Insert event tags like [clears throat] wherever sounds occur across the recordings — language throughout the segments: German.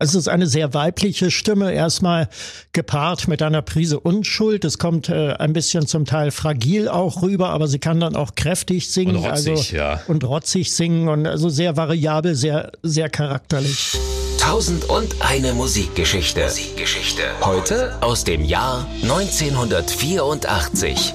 Es ist eine sehr weibliche Stimme, erstmal gepaart mit einer Prise Unschuld. Es kommt äh, ein bisschen zum Teil fragil auch rüber, aber sie kann dann auch kräftig singen. Und rotzig, also, ja. Und rotzig singen und also sehr variabel, sehr, sehr charakterlich. Tausend und eine Musikgeschichte. Musikgeschichte. Heute aus dem Jahr 1984.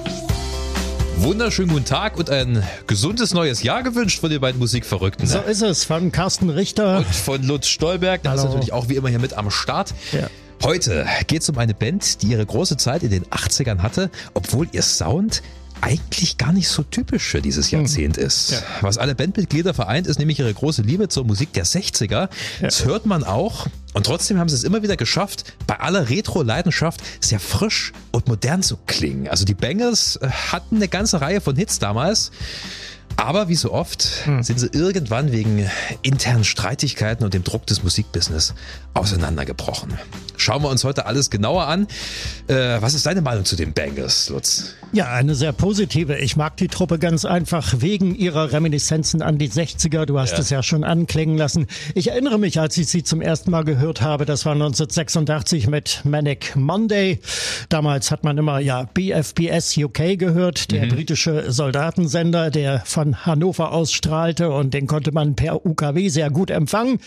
Wunderschönen guten Tag und ein gesundes neues Jahr gewünscht von den beiden Musikverrückten. So ist es, von Carsten Richter. Und von Lutz Stolberg, der ist natürlich auch wie immer hier mit am Start. Ja. Heute geht es um eine Band, die ihre große Zeit in den 80ern hatte, obwohl ihr Sound eigentlich gar nicht so typisch für dieses Jahrzehnt ist. Ja. Was alle Bandmitglieder vereint, ist nämlich ihre große Liebe zur Musik der 60er. Das hört man auch. Und trotzdem haben sie es immer wieder geschafft, bei aller Retro-Leidenschaft sehr frisch und modern zu klingen. Also die Bangles äh, hatten eine ganze Reihe von Hits damals. Aber wie so oft sind sie irgendwann wegen internen Streitigkeiten und dem Druck des Musikbusiness auseinandergebrochen. Schauen wir uns heute alles genauer an. Äh, was ist deine Meinung zu den Bangles, Lutz? Ja, eine sehr positive. Ich mag die Truppe ganz einfach wegen ihrer Reminiszenzen an die 60er. Du hast Ja. es ja schon anklingen lassen. Ich erinnere mich, als ich sie zum ersten Mal gehört habe, das war 1986 mit Manic Monday. Damals hat man immer ja BFBS UK gehört, der britische Soldatensender, der von Hannover ausstrahlte und den konnte man per UKW sehr gut empfangen.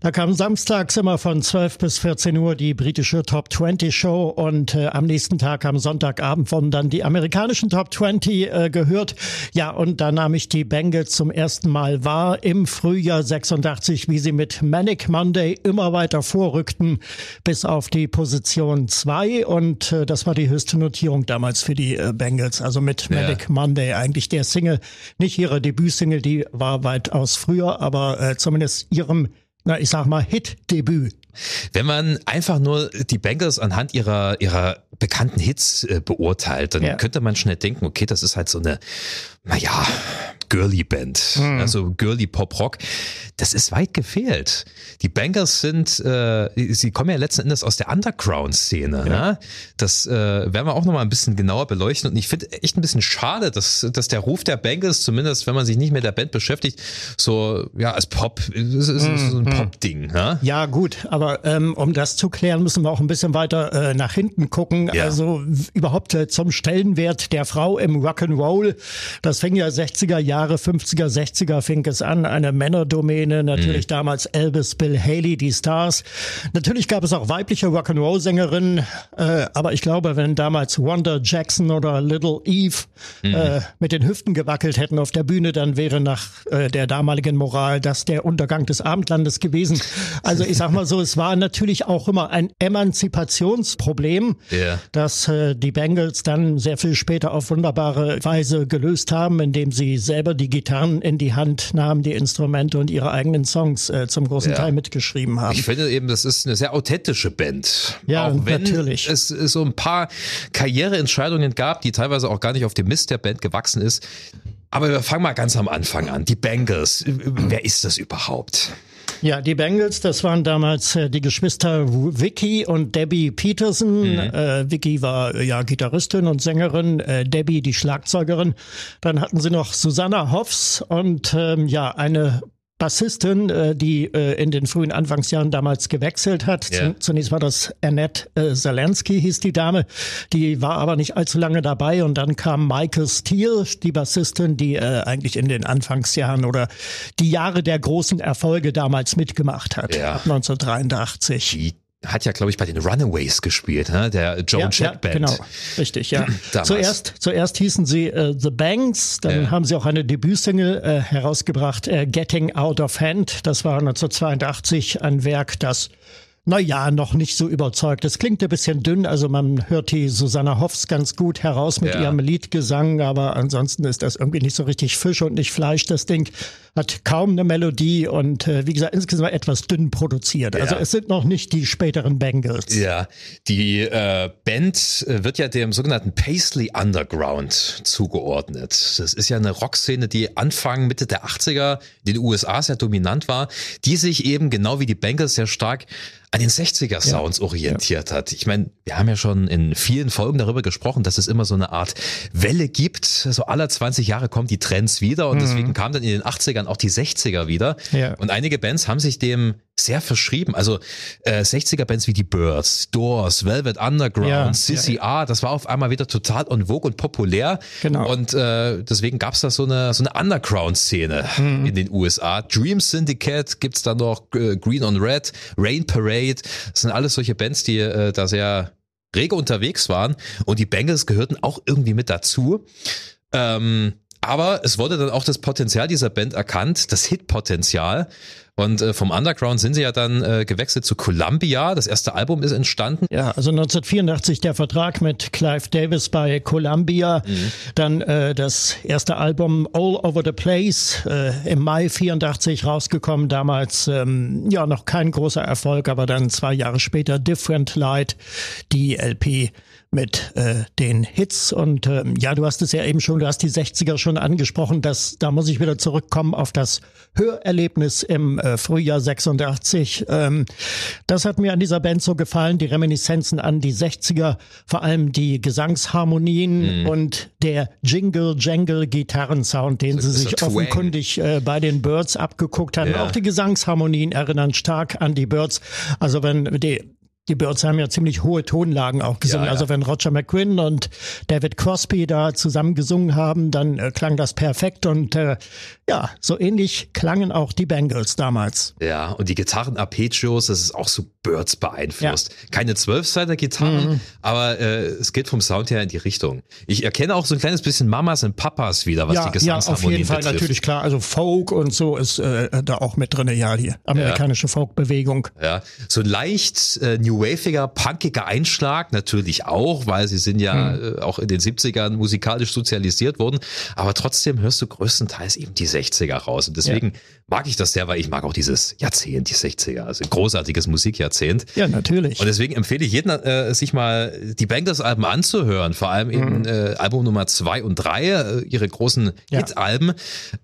Da kam samstags immer von 12 bis 14 Uhr die britische Top 20 Show und äh, am nächsten Tag am Sonntagabend wurden dann die amerikanischen Top 20 äh, gehört. Ja, und da nahm ich die Bengals zum ersten Mal wahr im Frühjahr 86, wie sie mit Manic Monday immer weiter vorrückten bis auf die Position 2 und äh, das war die höchste Notierung damals für die äh, Bengals, also mit Ja. Manic Monday eigentlich der Single, nicht ihre Debütsingle, die war weitaus früher, aber äh, zumindest ihrem, na ich sag mal, Hit-Debüt. Wenn man einfach nur die Bangles anhand ihrer, ihrer bekannten Hits äh, beurteilt, dann Ja. könnte man schnell denken, okay, das ist halt so eine, naja, girly Band, also girly Pop-Rock. Das ist weit gefehlt. Die Bangles sind, äh, sie kommen ja letzten Endes aus der Underground-Szene. Ne? Das äh, werden wir auch nochmal ein bisschen genauer beleuchten. Und ich finde echt ein bisschen schade, dass, dass der Ruf der Bangles, zumindest wenn man sich nicht mit der Band beschäftigt, so ja als Pop, es ist, es ist so ein Pop-Ding. Ne? Ja, gut, aber ähm, um das zu klären, müssen wir auch ein bisschen weiter äh, nach hinten gucken. Ja. Also überhaupt äh, zum Stellenwert der Frau im Rock'n'Roll. Das fing ja 60er Jahre, 50er, 60er fing es an, eine Männerdomäne, natürlich damals Elvis, Bill Haley, die Stars. Natürlich gab es auch weibliche Rock'n'Roll-Sängerinnen, äh, aber ich glaube, wenn damals Wanda Jackson oder Little Eve äh, mit den Hüften gewackelt hätten auf der Bühne, dann wäre nach äh, der damaligen Moral das der Untergang des Abendlandes gewesen. Also ich sag mal so, es war natürlich auch immer ein Emanzipationsproblem, Ja. das äh, die Bengals dann sehr viel später auf wunderbare Weise gelöst haben, indem sie selber die Gitarren in die Hand nahmen, die Instrumente und ihre eigenen Songs äh, zum großen Ja. Teil mitgeschrieben haben. Ich finde eben, das ist eine sehr authentische Band. Ja, auch wenn natürlich. es so ein paar Karriereentscheidungen gab, die teilweise auch gar nicht auf dem Mist der Band gewachsen ist. Aber wir fangen mal ganz am Anfang an. Die Bangles. Wer ist das überhaupt? Ja, die Bengals, das waren damals äh, die Geschwister Vicky und Debbie Peterson. Äh, Vicky war äh, ja Gitarristin und Sängerin, äh, Debbie die Schlagzeugerin. Dann hatten sie noch Susanna Hoffs und ähm, ja eine Bassistin, äh, die äh, in den frühen Anfangsjahren damals gewechselt hat. Zu- Zunächst war das Annette äh, Zelensky, hieß die Dame. Die war aber nicht allzu lange dabei und dann kam Michael Steele, die Bassistin, die äh, eigentlich in den Anfangsjahren oder die Jahre der großen Erfolge damals mitgemacht hat. Ja. Ab 1983. Die hat ja, glaube ich, bei den Runaways gespielt, ne? der Joan Jett Band. genau, richtig, ja. [clears throat] Zuerst, zuerst hießen sie äh, The Banks, dann Ja. haben sie auch eine Debütsingle äh, herausgebracht, äh, Getting Out of Hand. Das war 1982 ein Werk, das na ja, noch nicht so überzeugt. Es klingt ein bisschen dünn, also man hört die Susanna Hoffs ganz gut heraus mit Ja. ihrem Liedgesang, aber ansonsten ist das irgendwie nicht so richtig Fisch und nicht Fleisch. Das Ding hat kaum eine Melodie und äh, wie gesagt, insgesamt etwas dünn produziert. Also Ja. es sind noch nicht die späteren Bengals. Ja, die äh, Band äh, wird ja dem sogenannten Paisley Underground zugeordnet. Das ist ja eine Rockszene, die Anfang, Mitte der 80er in den USA sehr dominant war, die sich eben genau wie die Bengals sehr stark an den 60er Sounds orientiert hat. Ich meine, wir haben ja schon in vielen Folgen darüber gesprochen, dass es immer so eine Art Welle gibt. So alle 20 Jahre kommen die Trends wieder und deswegen kamen dann in den 80ern auch die 60er wieder. Ja. Und einige Bands haben sich dem sehr verschrieben. Also äh, 60er-Bands wie die Birds, Doors, Velvet Underground, Ja, Sissy ja, A, das war auf einmal wieder total on vogue und populär. Genau. Und äh, deswegen gab's da so eine, so eine Underground-Szene Mhm. in den USA. Dream Syndicate gibt's da noch, äh, Green on Red, Rain Parade. Das sind alles solche Bands, die äh, da sehr rege unterwegs waren. Und die Bengals gehörten auch irgendwie mit dazu. Ähm, aber es wurde dann auch das Potenzial dieser Band erkannt, das Hitpotenzial. Und äh, vom Underground sind sie ja dann äh, gewechselt zu Columbia. Das erste Album ist entstanden. Ja, also 1984 der Vertrag mit Clive Davis bei Columbia, dann äh, das erste Album All Over the Place äh, im Mai 84 rausgekommen, damals ähm, ja noch kein großer Erfolg, aber dann zwei Jahre später Different Light, die LP mit äh, den Hits und ähm, ja, du hast es ja eben schon, du hast die 60er schon angesprochen, dass da muss ich wieder zurückkommen auf das Hörerlebnis im äh, Frühjahr 86. Ähm, das hat mir an dieser Band so gefallen, die Reminiszenzen an die 60er, vor allem die Gesangsharmonien und der Jingle-Jangle-Gitarrensound, den So- sie sich offenkundig äh, bei den Birds abgeguckt hatten. Ja. Auch die Gesangsharmonien erinnern stark an die Birds. Also wenn die die Birds haben ja ziemlich hohe Tonlagen auch gesungen. Ja, ja. Also wenn Roger McQuinn und David Crosby da zusammen gesungen haben, dann äh, klang das perfekt und äh, ja, so ähnlich klangen auch die Bengals damals. Ja, und die Gitarren-Arpeggios, das ist auch so Birds beeinflusst. Keine Zwölfseiter-Gitarren, aber äh, es geht vom Sound her in die Richtung. Ich erkenne auch so ein kleines bisschen Mamas und Papas wieder, was ja, die ja, auf Gesangsharmonien jeden Fall betrifft. natürlich klar. Also Folk und so ist äh, da auch mit drinne. Ja, die amerikanische Folkbewegung. Ja, so leicht äh, New Waviger, punkiger Einschlag natürlich auch, weil sie sind ja Hm. äh, auch in den 70ern musikalisch sozialisiert worden, aber trotzdem hörst du größtenteils eben die 60er raus und deswegen mag ich das sehr, weil ich mag auch dieses Jahrzehnt, die 60er, also ein großartiges Musikjahrzehnt. Ja, natürlich. Und deswegen empfehle ich jedem, äh, sich mal die Bangles-Alben anzuhören, vor allem eben äh, Album Nummer zwei und drei, äh, ihre großen Mhm. Ja. Hit-Alben.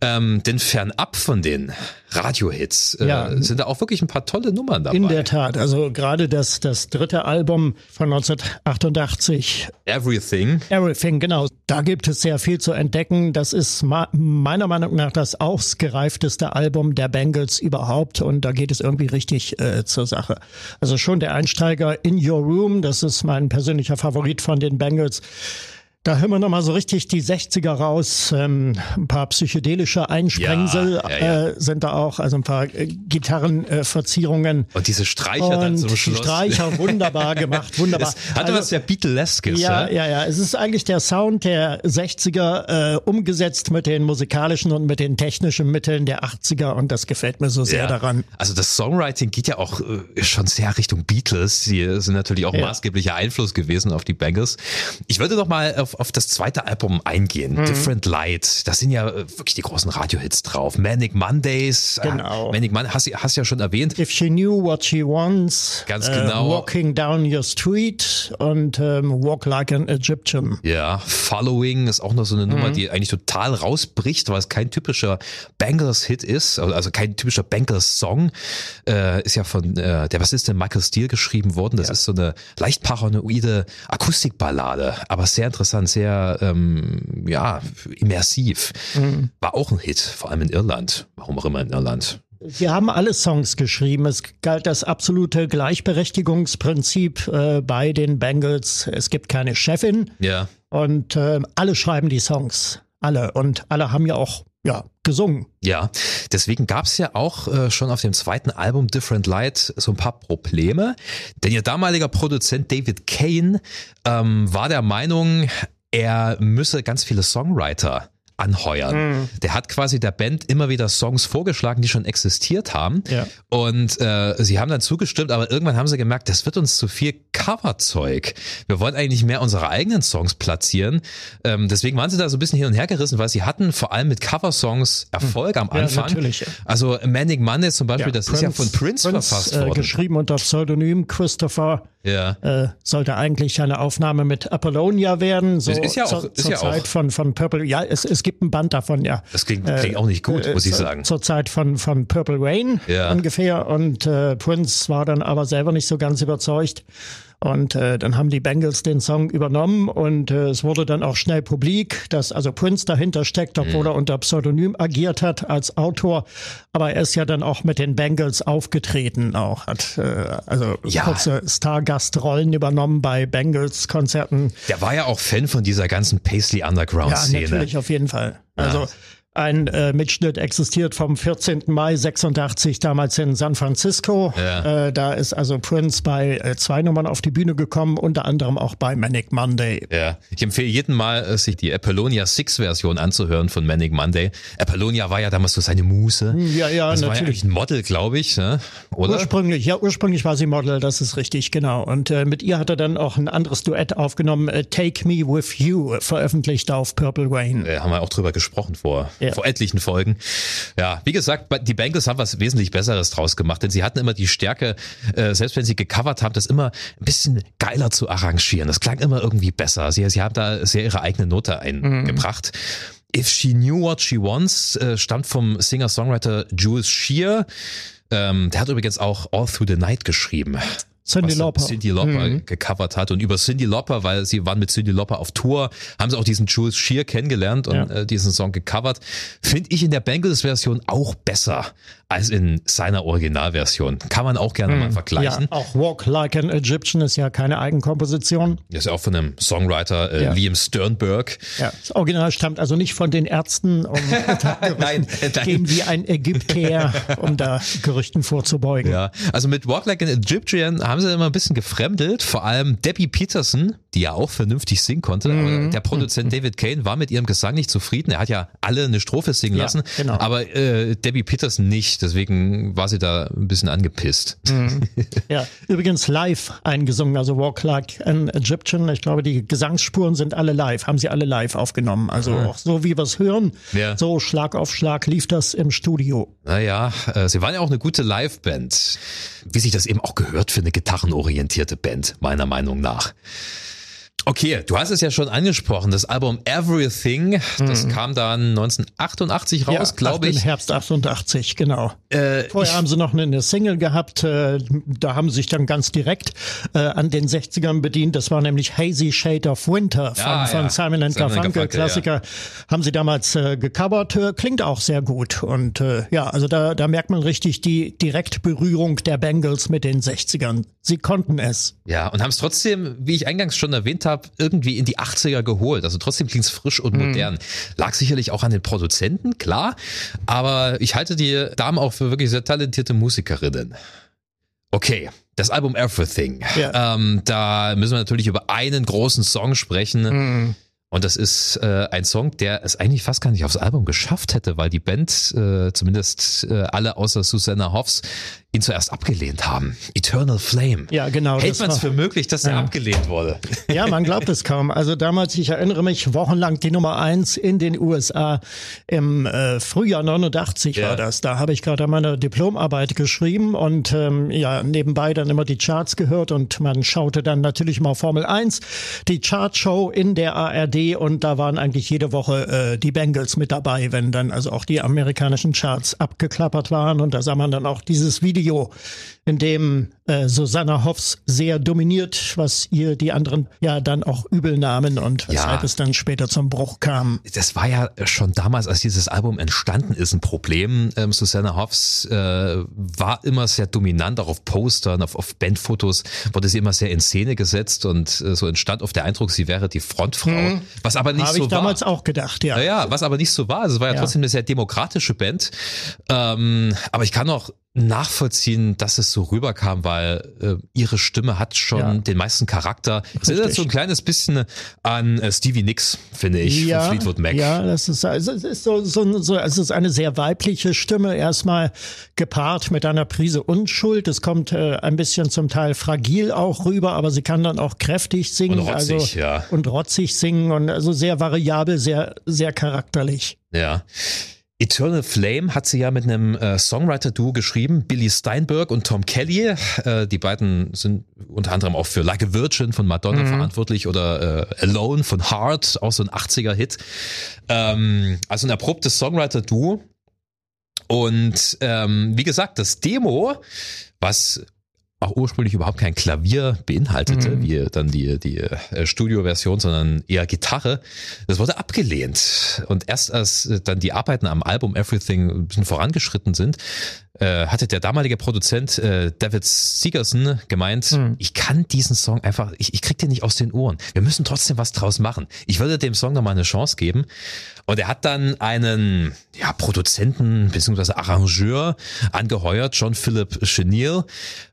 Ähm, denn fernab von den Radio-Hits äh, Ja. sind da auch wirklich ein paar tolle Nummern dabei. In der Tat. Also gerade das, das dritte Album von 1988, Everything. Everything, genau. Da gibt es sehr viel zu entdecken. Das ist meiner Meinung nach das ausgereifteste Album der Bengals überhaupt und da geht es irgendwie richtig äh, zur Sache. Also schon der Einsteiger In Your Room, das ist mein persönlicher Favorit von den Bengals. Da hören wir nochmal so richtig die 60er raus. Ähm, ein paar psychedelische Einsprengsel Ja, ja, ja. Äh, sind da auch, also ein paar äh, Gitarrenverzierungen. Äh. Und diese Streicher dann Und zum die Schluss. Streicher [laughs] wunderbar gemacht, wunderbar. Das hatte Also, was sehr Beatleskes. ja, ja, ja. Es ist eigentlich der Sound der 60er äh, umgesetzt mit den musikalischen und mit den technischen Mitteln der 80er und das gefällt mir so sehr daran. Also das Songwriting geht ja auch äh, schon sehr Richtung Beatles. Die sind natürlich auch maßgeblicher Einfluss gewesen auf die Bangles. Ich würde noch mal auf, auf das zweite Album eingehen. Mhm. Different Light. Da sind ja äh, wirklich die großen Radiohits drauf. Manic Mondays. äh, Genau. Manic Mondays hast, du- hast ja schon erwähnt. If she knew what she wants, Ganz äh, genau. Walking down your street und ähm, Walk like an Egyptian. Ja, Following ist auch noch so eine Nummer, Mhm. die eigentlich total rausbricht, weil es kein typischer Bangles-Hit ist, also kein typischer Bangles-Song. Äh, ist ja von äh, der Bassistin Michael Steele geschrieben worden. Das ist so eine leicht paranoide Akustikballade, aber sehr interessant, sehr ähm, ja immersiv. Mhm. War auch ein Hit, vor allem in Irland. Warum auch immer in Irland. Sie haben alle Songs geschrieben. Es galt das absolute Gleichberechtigungsprinzip äh, bei den Bengals. Es gibt keine Chefin Ja. und äh, alle schreiben die Songs. Alle. Und alle haben ja auch ja, gesungen. Ja, deswegen gab's ja auch äh, schon auf dem zweiten Album Different Light so ein paar Probleme. Denn ihr damaliger Produzent David Kane ähm, war der Meinung, er müsse ganz viele Songwriter anheuern. Der hat quasi der Band immer wieder Songs vorgeschlagen, die schon existiert haben. Ja. Und äh, sie haben dann zugestimmt, aber irgendwann haben sie gemerkt, das wird uns zu viel Coverzeug. Wir wollen eigentlich mehr unsere eigenen Songs platzieren. Ähm, deswegen waren sie da so ein bisschen hin und her gerissen, weil sie hatten vor allem mit Coversongs Erfolg am Ja, Anfang. natürlich. Also Manic Monday zum Beispiel, das ist ja von Prince, verfasst äh, worden. Geschrieben unter Pseudonym Christopher. Ja. Äh, sollte eigentlich eine Aufnahme mit Apollonia werden. So Es ist ja auch- zur, ist zur ja Zeit auch. von, von Purple. Ja, es, es gibt ein Band davon, ja. Das klingt, klingt auch nicht gut, Äh, muss ich sagen. Zur Zeit von, von Purple Rain Ja. ungefähr. Und äh, Prince war dann aber selber nicht so ganz überzeugt. Und äh, dann haben die Bengals den Song übernommen und äh, es wurde dann auch schnell publik, dass also Prince dahinter steckt, obwohl mhm. er unter Pseudonym agiert hat als Autor. Aber er ist ja dann auch mit den Bengals aufgetreten, auch hat äh, also ja. kurze Stargastrollen übernommen bei Bengals-Konzerten. Der war ja auch Fan von dieser ganzen Paisley Underground-Szene. Ja, natürlich, auf jeden Fall. Also ein äh, Mitschnitt existiert vom 14. Mai 86 damals in San Francisco. Ja. Äh, da ist also Prince bei äh, zwei Nummern auf die Bühne gekommen, unter anderem auch bei Manic Monday. Ja, ich empfehle jedem mal, äh, sich die Apollonia 6 Version anzuhören von Manic Monday. Apollonia war ja damals so seine Muse. Hm, ja, ja, das natürlich. war ja eigentlich ein Model, glaube ich, ne? oder? Ursprünglich, ja, ursprünglich war sie Model, das ist richtig, genau. Und äh, mit ihr hat er dann auch ein anderes Duett aufgenommen, äh, Take Me With You, veröffentlicht auf Purple Rain. Ja, haben wir auch drüber gesprochen vor ja. vor etlichen Folgen. Ja, wie gesagt, die Bengals haben was wesentlich Besseres draus gemacht, denn sie hatten immer die Stärke, äh, selbst wenn sie gecovert haben, das immer ein bisschen geiler zu arrangieren. Das klang immer irgendwie besser. Sie, sie haben da sehr ihre eigene Note eingebracht. Mhm. If She Knew What She Wants äh, stammt vom Singer-Songwriter Jules Shear. Ähm, der hat übrigens auch All Through the Night geschrieben. Cindy Lauper. Cindy Lauper mhm. gecovert hat. Und über Cindy Lauper, weil sie waren mit Cindy Lauper auf Tour, haben sie auch diesen Jules Shear kennengelernt und ja. äh, diesen Song gecovert. Finde ich in der Bengals-Version auch besser als in seiner Originalversion. Kann man auch gerne hm. mal vergleichen. Ja, auch Walk Like an Egyptian ist ja keine Eigenkomposition. Das ist ja auch von einem Songwriter äh, ja. Liam Sternberg. Ja, das Original stammt also nicht von den Ärzten, um [laughs] nein, nein. gehen wie ein Ägypter, um da Gerüchten vorzubeugen. Ja, also mit Walk Like an Egyptian haben sie immer ein bisschen gefremdelt. Vor allem Debbie Peterson, die ja auch vernünftig singen konnte. Mhm. der Produzent mhm. David Kane war mit ihrem Gesang nicht zufrieden. Er hat ja alle eine Strophe singen ja, lassen, genau. aber äh, Debbie Peterson nicht. Deswegen war sie da ein bisschen angepisst. Mhm. Ja, [laughs] übrigens live eingesungen, also Walk Like an Egyptian. Ich glaube, die Gesangsspuren sind alle live, haben sie alle live aufgenommen. Also mhm. auch so wie wir es hören, ja. so Schlag auf Schlag lief das im Studio. Naja, äh, sie waren ja auch eine gute Liveband. Wie sich das eben auch gehört für eine gitarrenorientierte Band, meiner Meinung nach. Okay, du hast es ja schon angesprochen, das Album Everything, das mhm. kam dann 1988 raus, ja, glaube ich. Im Herbst 88, genau. Äh, Vorher haben sie noch eine Single gehabt, äh, da haben sie sich dann ganz direkt äh, an den 60ern bedient, das war nämlich Hazy Shade of Winter von, ja, von Simon and Garfunkel, Klassiker, ja. haben sie damals äh, gecovert, klingt auch sehr gut und ja, also da, da merkt man richtig die Direktberührung der Bengals mit den 60ern. Sie konnten es. Ja, und haben es trotzdem, wie ich eingangs schon erwähnt habe, habe, irgendwie in die 80er geholt. Also trotzdem klingt es frisch und mhm. modern. Lag sicherlich auch an den Produzenten, klar. Aber ich halte die Damen auch für wirklich sehr talentierte Musikerinnen. Okay, das Album Everything. Ja. Ähm, da müssen wir natürlich über einen großen Song sprechen. Mhm. Und das ist äh, ein Song, der es eigentlich fast gar nicht aufs Album geschafft hätte, weil die Band, äh, zumindest äh, alle außer Susanna Hoffs, ihn zuerst abgelehnt haben. Eternal Flame. Ja, genau. Hält man es für möglich, dass er abgelehnt wurde? [laughs] Ja, man glaubt es kaum. Also damals, ich erinnere mich, wochenlang die Nummer eins in den USA im äh, Frühjahr 89 ja. war das. Da habe ich gerade meine Diplomarbeit geschrieben und ähm, ja, nebenbei dann immer die Charts gehört und man schaute dann natürlich mal Formel 1, die Chartshow in der ARD und da waren eigentlich jede Woche äh, die Bengals mit dabei, wenn dann also auch die amerikanischen Charts abgeklappert waren und da sah man dann auch dieses Video Video, in dem äh, Susanna Hoffs sehr dominiert, was ihr die anderen ja dann auch übel nahmen und weshalb ja. es dann später zum Bruch kam. Das war ja schon damals, als dieses Album entstanden ist, ein Problem. Ähm, Susanna Hoffs äh, war immer sehr dominant, auch auf Postern, auf, auf Bandfotos wurde sie immer sehr in Szene gesetzt und äh, so entstand oft der Eindruck, sie wäre die Frontfrau. Hm. Was aber nicht Hab so ich war. damals auch gedacht, ja. Naja, was aber nicht so war. Also es war ja, ja, trotzdem eine sehr demokratische Band. Ähm, aber ich kann auch nachvollziehen, dass es so rüberkam, weil äh, ihre Stimme hat schon ja. den meisten Charakter. Es erinnert so ein kleines bisschen an äh, Stevie Nicks, finde ich, ja, von Fleetwood Mac. Ja, das ist, also, es ist so, so, so, es ist eine sehr weibliche Stimme, erstmal gepaart mit einer Prise Unschuld. Es kommt äh, ein bisschen zum Teil fragil auch rüber, aber sie kann dann auch kräftig singen. Und rotzig, also, ja. Und rotzig singen und also sehr variabel, sehr, sehr charakterlich. Ja. Eternal Flame hat sie ja mit einem äh, Songwriter-Duo geschrieben, Billy Steinberg und Tom Kelly. Äh, die beiden sind unter anderem auch für Like a Virgin von Madonna mhm. verantwortlich oder äh, Alone von Heart, auch so ein 80er-Hit. Ähm, also ein erprobtes Songwriter-Duo. Und ähm, wie gesagt, das Demo, was auch ursprünglich überhaupt kein Klavier beinhaltete, Mhm. wie dann die, die äh, Studioversion, sondern eher Gitarre. Das wurde abgelehnt. Und erst als äh, dann die Arbeiten am Album Everything ein bisschen vorangeschritten sind, äh, hatte der damalige Produzent äh, David Segerson gemeint, Mhm. ich kann diesen Song einfach, ich, ich krieg den nicht aus den Ohren. Wir müssen trotzdem was draus machen. Ich würde dem Song nochmal eine Chance geben. Und er hat dann einen ja, Produzenten bzw. Arrangeur angeheuert, John Philip Chenille.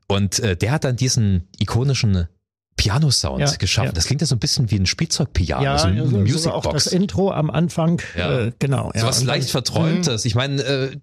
Und äh, der hat dann diesen ikonischen Piano-Sound Ja, geschaffen. ja. Das klingt ja so ein bisschen wie ein Spielzeugpiano, Ja, so eine also, Musicbox. auch das Intro am Anfang. Ja. Äh, genau. Ja. so was leicht Verträumtes. Ich meine, äh,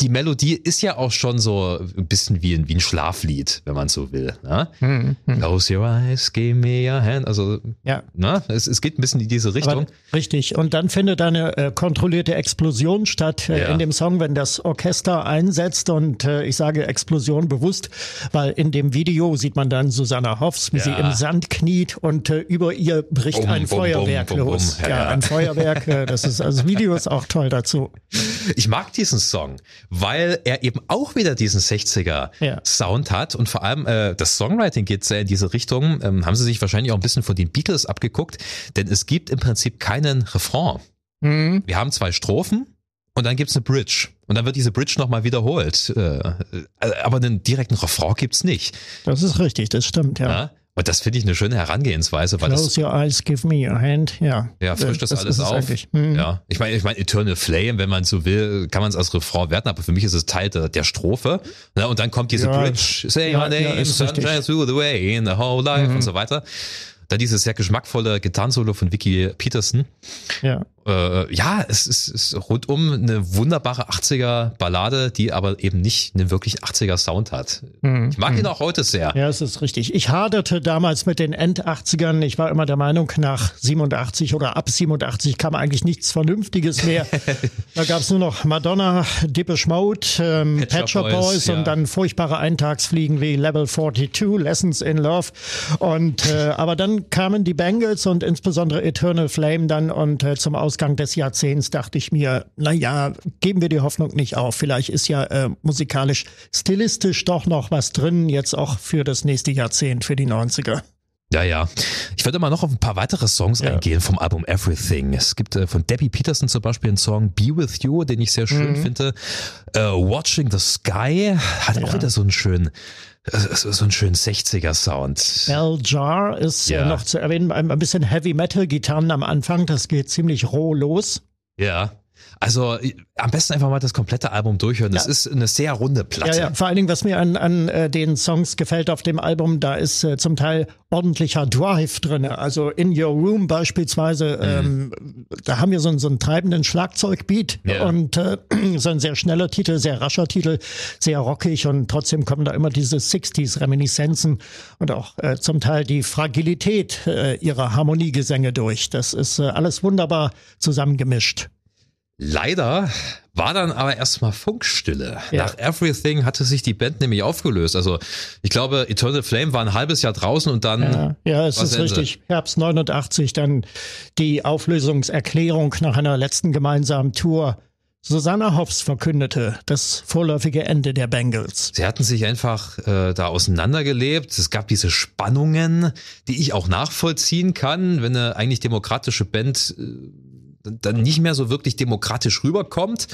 die Melodie ist ja auch schon so ein bisschen wie ein, wie ein Schlaflied, wenn man so will. Ne? Mhm. Mhm. Close your eyes, give me your hand. Also, Ja. ne? es, es geht ein bisschen in diese Richtung. Aber, richtig. Und dann findet eine äh, kontrollierte Explosion statt äh, Ja. in dem Song, wenn das Orchester einsetzt. Und äh, ich sage Explosion bewusst, weil in dem Video sieht man dann Susanna Hoffs, wie Ja. sie im Sand kniet und äh, über ihr bricht Bum, ein bum, Feuerwerk bum, los. Ja, ein Feuerwerk. Äh, das ist also das Video ist auch toll dazu. [laughs] Ich mag diesen Song, weil er eben auch wieder diesen 60er Ja. Sound hat und vor allem äh, das Songwriting geht sehr in diese Richtung. Ähm, haben sie sich wahrscheinlich auch ein bisschen von den Beatles abgeguckt, denn es gibt im Prinzip keinen Refrain. Mhm. Wir haben zwei Strophen und dann gibt's eine Bridge. Und dann wird diese Bridge nochmal wiederholt. Äh, äh, aber einen direkten Refrain gibt's nicht. Das ist richtig, das stimmt, ja. Ja? Und das finde ich eine schöne Herangehensweise, weil das Close your eyes, give me your hand. Ja, Ja, frischt das, Äh, alles auf. Mhm. Ja, ich meine, ich meine, Eternal Flame, wenn man so will, kann man es als Refrain werten, aber für mich ist es Teil der, der Strophe. Ne? Und dann kommt diese Ja. Bridge, Say Ja, my name, ja, sunshine through the way, in the whole life Mhm. und so weiter. Dann dieses sehr geschmackvolle Gitarrensolo von Vicky Peterson. Ja. Äh, ja, es ist, ist rundum eine wunderbare 80er Ballade, die aber eben nicht einen wirklich 80er Sound hat. Mhm. Ich mag ihn auch heute sehr. Ja, es ist richtig. Ich haderte damals mit den End-80ern. Ich war immer der Meinung, nach 87 oder ab 87 kam eigentlich nichts Vernünftiges mehr. [laughs] da gab es nur noch Madonna, Depeche Mode, ähm, Pet Shop Boys, Boys, ja. und dann furchtbare Eintagsfliegen wie Level 42, Lessons in Love. Und äh, aber dann kamen die Bengals und insbesondere Eternal Flame dann und äh, zum Ausgang des Jahrzehnts dachte ich mir, na ja, geben wir die Hoffnung nicht auf. Vielleicht ist ja äh, musikalisch, stilistisch doch noch was drin, jetzt auch für das nächste Jahrzehnt, für die 90er. Ja, ja. Ich würde mal noch auf ein paar weitere Songs Ja. eingehen vom Album Everything. Es gibt äh, von Debbie Peterson zum Beispiel einen Song Be With You, den ich sehr schön Mhm. finde. Äh, Watching the Sky hat auch Ja. wieder so einen schönen, äh, so einen schönen 60er Sound. Bell Jar ist Ja. äh, noch zu erwähnen, ein, ein bisschen Heavy Metal Gitarren am Anfang, das geht ziemlich roh los. Ja. Also am besten einfach mal das komplette Album durchhören. Das Ja. ist eine sehr runde Platte. Ja, ja, vor allen Dingen, was mir an, an äh, den Songs gefällt auf dem Album, da ist äh, zum Teil ordentlicher Drive drinne. Also In Your Room beispielsweise, ähm, da haben wir so, einen- so einen treibenden Schlagzeugbeat Ja. und äh, [clears throat] so ein sehr schneller Titel, sehr rascher Titel, sehr rockig und trotzdem kommen da immer diese 60s-Reminiszenzen und auch äh, zum Teil die Fragilität äh, ihrer Harmoniegesänge durch. Das ist äh, alles wunderbar zusammengemischt. Leider war dann aber erstmal Funkstille. Ja. Nach Everything hatte sich die Band nämlich aufgelöst. Also ich glaube, Eternal Flame war ein halbes Jahr draußen und dann Ja, ja es ist Sie? richtig. Herbst 89 dann die Auflösungserklärung nach einer letzten gemeinsamen Tour. Susanna Hoffs verkündete das vorläufige Ende der Bengals. Sie hatten sich einfach äh, da auseinandergelebt. Es gab diese Spannungen, die ich auch nachvollziehen kann, wenn eine eigentlich demokratische Band äh, dann- nicht mehr so wirklich demokratisch rüberkommt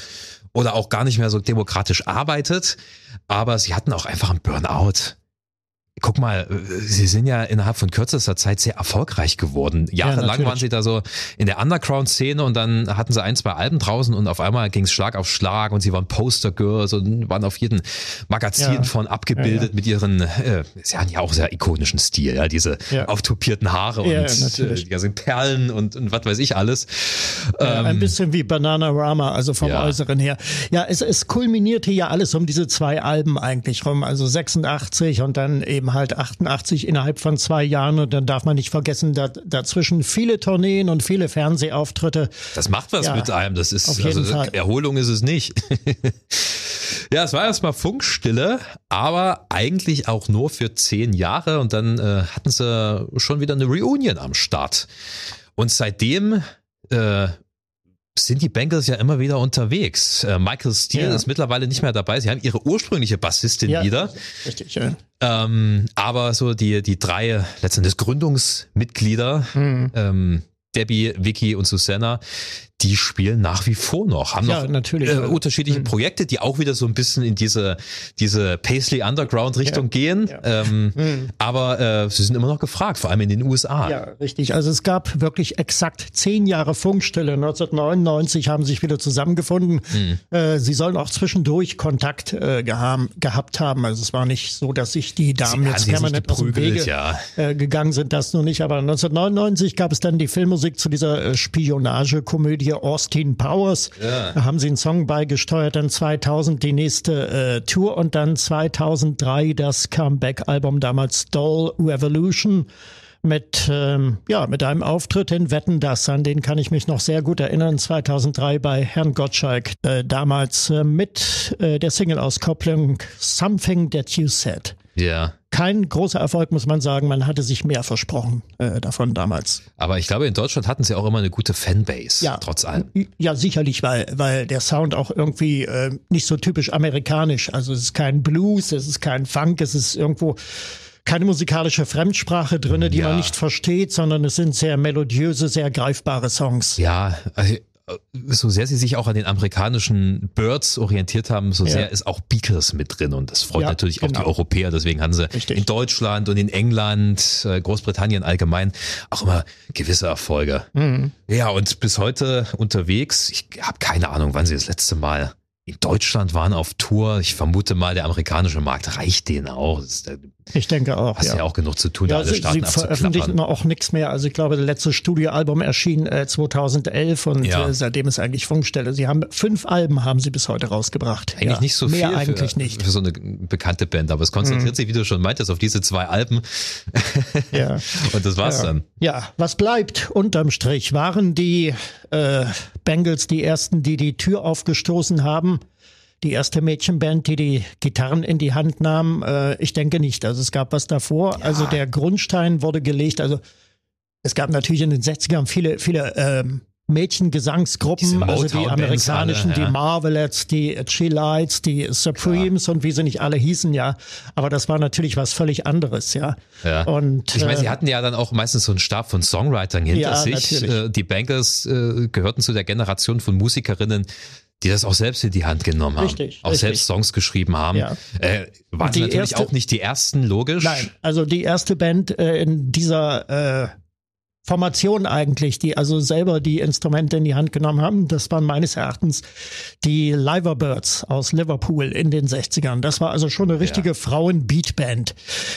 oder auch gar nicht mehr so demokratisch arbeitet. Aber sie hatten auch einfach einen Burnout. Guck mal, äh, sie sind ja innerhalb von kürzester Zeit sehr erfolgreich geworden. Jahrelang natürlich. waren sie da so in der Underground-Szene und dann hatten sie ein, zwei Alben draußen und auf einmal ging es Schlag auf Schlag und sie waren Poster-Girls und waren auf jedem Magazin Ja. von abgebildet Ja, ja. mit ihren, äh, sie hatten ja auch sehr ikonischen Stil, ja, diese Ja. auftopierten Haare Ja, und äh, natürlich. die ganzen Perlen und, und was weiß ich alles. Äh, ein Ähm, bisschen wie Bananarama, also vom Ja. Äußeren her. Ja, es, es kulminierte ja alles um diese zwei Alben eigentlich rum. Also 86 und dann eben halt 88 innerhalb von zwei Jahren. Und dann darf man nicht vergessen, da, dazwischen viele Tourneen und viele Fernsehauftritte. Das macht was Ja, mit einem. Das ist also Fall. Erholung ist es nicht. [laughs] ja, es war erstmal Funkstille, aber eigentlich auch nur für zehn Jahre und dann äh, hatten sie schon wieder eine Reunion am Start. Und seitdem äh, sind die Bengals ja immer wieder unterwegs. Äh, Michael Steele Ja. ist mittlerweile nicht mehr dabei. Sie haben ihre ursprüngliche Bassistin Ja, wieder. Richtig, ja. Ähm, aber so die, die drei letztendlich Gründungsmitglieder, Hm. ähm, Debbie, Vicky und Susanna, die spielen nach wie vor noch, haben Ja, noch natürlich. Äh, unterschiedliche Projekte, die auch wieder so ein bisschen in diese, diese Paisley Underground Richtung Ja, gehen. ja. Ähm, Hm. Aber äh, sie sind immer noch gefragt, vor allem in den USA. Ja, richtig. Also es gab wirklich exakt zehn Jahre Funkstille. 1999 haben sie sich wieder zusammengefunden. Hm. Äh, sie sollen auch zwischendurch Kontakt äh, geham, gehabt haben. Also es war nicht so, dass sich die Damen Sie jetzt permanent aus dem Wege ja. äh, gegangen sind, das nur nicht. Aber 1999 gab es dann die Filmmusik zu dieser äh, Spionagekomödie Austin Powers. Ja. Da haben sie einen Song beigesteuert, dann 2000 die nächste äh, Tour und dann 2003 das Comeback-Album damals Doll Revolution mit ähm, ja mit einem Auftritt in Wetten das an den kann ich mich noch sehr gut erinnern 2003 bei Herrn Gottschalk äh, damals äh, mit äh, der Single-Auskopplung Something That You Said ja. Kein großer Erfolg muss man sagen man hatte sich mehr versprochen äh, davon damals Aber ich glaube, in Deutschland hatten sie auch immer eine gute Fanbase, ja trotz allem. ja sicherlich weil weil der Sound auch irgendwie äh, nicht so typisch amerikanisch also es ist kein Blues es ist kein Funk es ist irgendwo keine musikalische Fremdsprache drinne, die Ja. man nicht versteht, sondern es sind sehr melodiöse, sehr greifbare Songs. Ja, also, so sehr sie sich auch an den amerikanischen Birds orientiert haben, so Ja. sehr ist auch Beatles mit drin und das freut Ja, natürlich auch genau. die Europäer. Deswegen haben sie Richtig. in Deutschland und in England, äh, Großbritannien allgemein auch immer gewisse Erfolge. Mhm. Ja, und bis heute unterwegs. Ich habe keine Ahnung, wann sie das letzte Mal in Deutschland waren auf Tour. Ich vermute mal, der amerikanische Markt reicht denen auch. Ist, da Ich denke auch. hast ja. Ja. auch genug zu tun, Ja, alle sie, Staaten sie veröffentlichen auch nichts mehr. Also ich glaube, das letzte Studioalbum erschien äh, 2011 und Ja. äh, seitdem ist eigentlich Funkstelle. Sie haben fünf Alben haben sie bis heute rausgebracht. Eigentlich ja, nicht so mehr viel eigentlich für, nicht. Mhm. für so eine bekannte Band, aber es konzentriert sich, wie du schon meintest, auf diese zwei Alben. Ja. [laughs] Und das war's dann. Ja, was bleibt unterm Strich? Waren die äh, Bengals die ersten, die die Tür aufgestoßen haben? Die erste Mädchenband, die die Gitarren in die Hand nahm? Äh, ich denke nicht. Also es gab was davor. Also der Grundstein wurde gelegt. Also es gab natürlich in den 60ern viele, viele ähm, Mädchengesangsgruppen, also die amerikanischen, alle, ja. die Marvelettes, die Chillites, die Supremes und wie sie nicht alle hießen, ja. Aber das war natürlich was völlig anderes, ja. Ja. Und Ich meine, sie äh, hatten ja dann auch meistens so einen Stab von Songwritern hinter Ja, sich. natürlich. Äh, Die Bankers äh, gehörten zu der Generation von Musikerinnen, die das auch selbst in die Hand genommen haben. Richtig, Auch richtig. selbst Songs geschrieben haben. Ja. Äh, waren Die natürlich erste- auch nicht die ersten, logisch. Nein, also die erste Band äh, in dieser äh, Formation eigentlich, die also selber die Instrumente in die Hand genommen haben, das waren meines Erachtens die Liverbirds aus Liverpool in den 60ern. Das war also schon eine richtige Frauen-Beatband.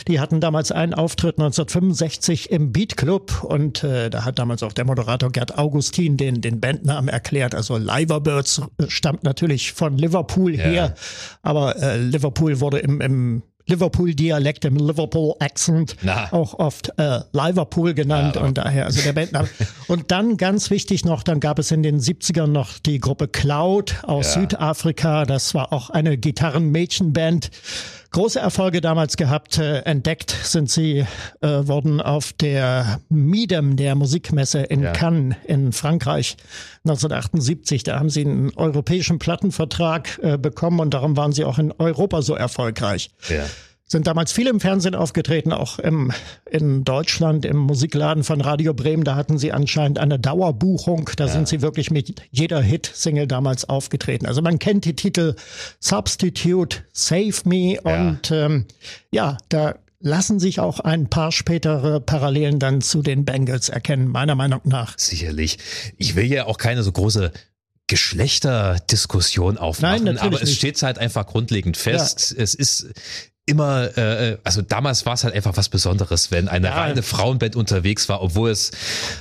Die hatten damals einen Auftritt 1965 im Beat Club und äh, da hat damals auch der Moderator Gerd Augustin den, den Bandnamen erklärt. Also Liverbirds stammt natürlich von Liverpool her, aber äh, Liverpool wurde im, im Liverpool-Dialekt, im Liverpool-Accent auch oft äh, Liverpool genannt Ja, und daher, also der Bandname. [laughs] und dann ganz wichtig noch, dann gab es in den 70ern noch die Gruppe Cloud aus Ja. Südafrika. Das war auch eine Gitarren-Mädchenband. Große Erfolge damals gehabt. Äh, entdeckt sind sie äh, worden auf der Midem, der Musikmesse in Ja. Cannes in Frankreich 1978. Da haben sie einen europäischen Plattenvertrag äh, bekommen und darum waren sie auch in Europa so erfolgreich Ja. Sind damals viel im Fernsehen aufgetreten, auch im, in Deutschland im Musikladen von Radio Bremen. Da hatten sie anscheinend eine Dauerbuchung. Da sind sie wirklich mit jeder Hit-Single damals aufgetreten. Also man kennt die Titel Substitute, Save Me Ja. und ähm, ja, da lassen sich auch ein paar spätere Parallelen dann zu den Bengals erkennen, meiner Meinung nach. Sicherlich. Ich will ja auch keine so große Geschlechterdiskussion aufmachen, natürlich aber es steht halt einfach grundlegend fest. Es ist immer, äh, also damals war es halt einfach was Besonderes, wenn eine Ja. reine Frauenband unterwegs war, obwohl es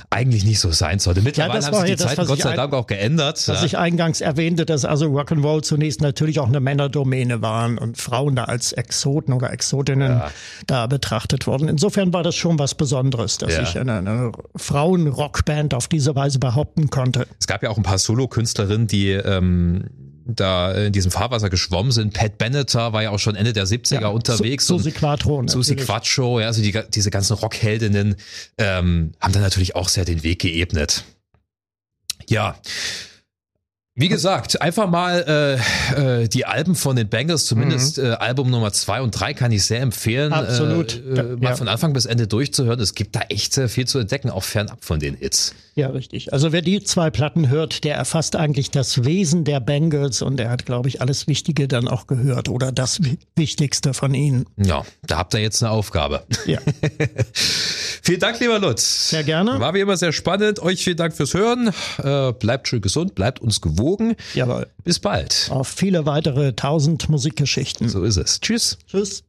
eigentlich nicht so sein sollte. Mittlerweile das haben sich die ja das, Zeiten Gott sei Dank auch geändert. Was ja. ich eingangs erwähnte, dass also Rock'n'Roll zunächst natürlich auch eine Männerdomäne waren und Frauen da als Exoten oder Exotinnen Ja. da betrachtet wurden. Insofern war das schon was Besonderes, dass Ja. ich eine, eine Frauenrockband auf diese Weise behaupten konnte. Es gab ja auch ein paar Solo-Künstlerinnen, die ähm, da in diesem Fahrwasser geschwommen sind. Pat Benatar war ja auch schon Ende der 70er unterwegs. Su und- Susi Quattro. Susi. Quattro, ja, also die, diese ganzen Rockheldinnen ähm, haben dann natürlich auch sehr den Weg geebnet. Ja, Wie gesagt, einfach mal äh, äh, die Alben von den Bangles, zumindest mhm. äh, Album Nummer zwei und drei kann ich sehr empfehlen. Absolut. Äh, äh, mal ja. von Anfang bis Ende durchzuhören. Es gibt da echt sehr viel zu entdecken, auch fernab von den Hits. Ja, richtig. Also wer die zwei Platten hört, der erfasst eigentlich das Wesen der Bangles und er hat, glaube ich, alles Wichtige dann auch gehört oder das Wichtigste von ihnen. Ja, da habt ihr jetzt eine Aufgabe. Ja. [laughs] vielen Dank, lieber Lutz. Sehr gerne. War wie immer sehr spannend. Euch vielen Dank fürs Hören. Bleibt schön gesund, bleibt uns gewogen. Jawohl. Bis bald. Auf viele weitere tausend Musikgeschichten. So ist es. Tschüss. Tschüss.